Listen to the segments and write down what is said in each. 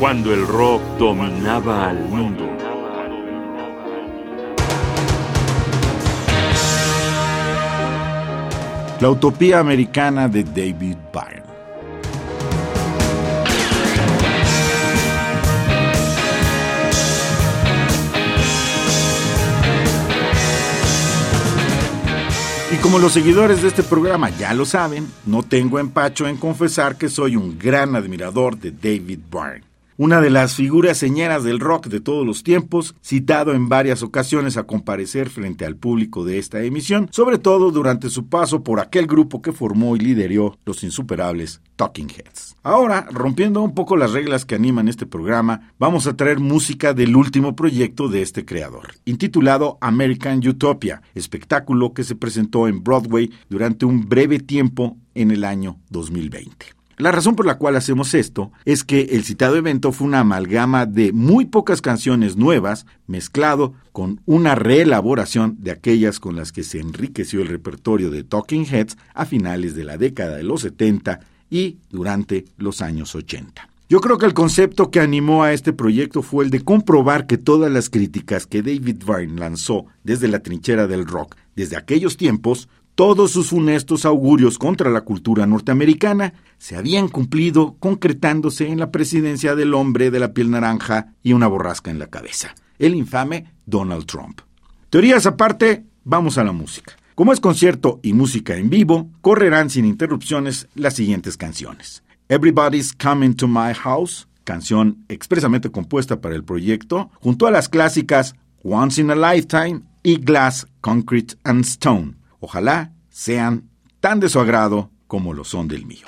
cuando el rock dominaba al mundo. La utopía americana de David Byrne. Y como los seguidores de este programa ya lo saben, no tengo empacho en confesar que soy un gran admirador de David Byrne una de las figuras señeras del rock de todos los tiempos, citado en varias ocasiones a comparecer frente al público de esta emisión, sobre todo durante su paso por aquel grupo que formó y lideró los insuperables Talking Heads. Ahora, rompiendo un poco las reglas que animan este programa, vamos a traer música del último proyecto de este creador, intitulado American Utopia, espectáculo que se presentó en Broadway durante un breve tiempo en el año 2020. La razón por la cual hacemos esto es que el citado evento fue una amalgama de muy pocas canciones nuevas mezclado con una reelaboración de aquellas con las que se enriqueció el repertorio de Talking Heads a finales de la década de los 70 y durante los años 80. Yo creo que el concepto que animó a este proyecto fue el de comprobar que todas las críticas que David Byrne lanzó desde la trinchera del rock desde aquellos tiempos todos sus funestos augurios contra la cultura norteamericana se habían cumplido concretándose en la presidencia del hombre de la piel naranja y una borrasca en la cabeza, el infame Donald Trump. Teorías aparte, vamos a la música. Como es concierto y música en vivo, correrán sin interrupciones las siguientes canciones. Everybody's Coming to My House, canción expresamente compuesta para el proyecto, junto a las clásicas Once in a Lifetime y Glass, Concrete and Stone Ojalá sean tan de su agrado como lo son del mío.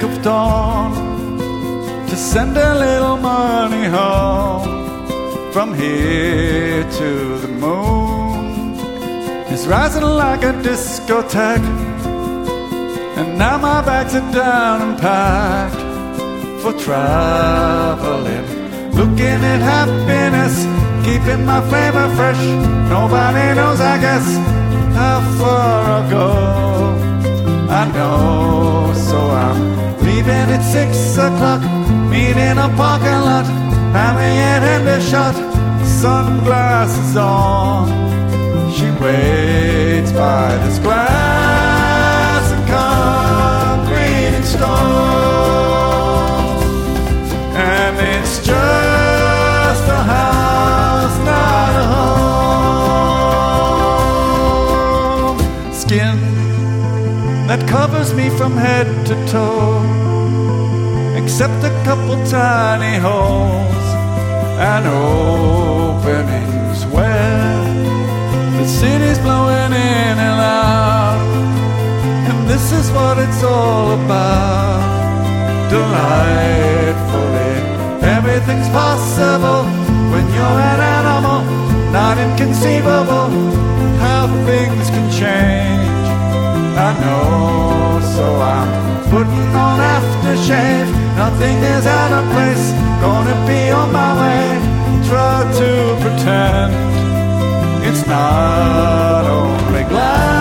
break of dawn to send a little money home from here to the moon. It's rising like a discotheque, and now my bags are down and packed for traveling. Looking at happiness, keeping my flavor fresh. Nobody knows, I guess, how far I go. I know. Six o'clock, meet in a parking lot. Hammy and Henry shot, sunglasses on. She waits by this glass and concrete and stone. And it's just a house, not a home. Skin that covers me from head to toe, except a couple tiny holes and openings where the city's blowing in and out. And this is what it's all about. Delightfully, everything's possible when you're an animal, not inconceivable how things can change. I know, so I'm putting on aftershave. Nothing is out of place, gonna be on my way. Try to pretend it's not only glass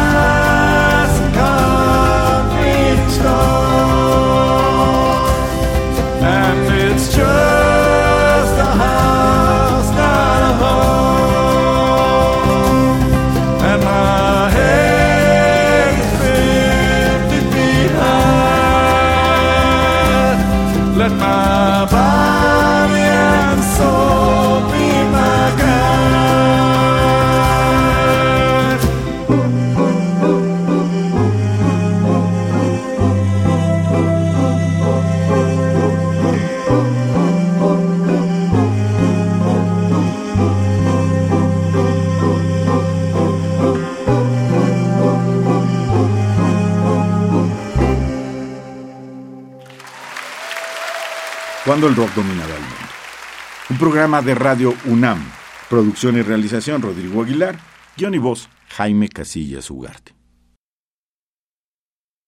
Cuando el rock dominaba el mundo. Un programa de radio UNAM. Producción y realización Rodrigo Aguilar. Guión y voz Jaime Casillas Ugarte.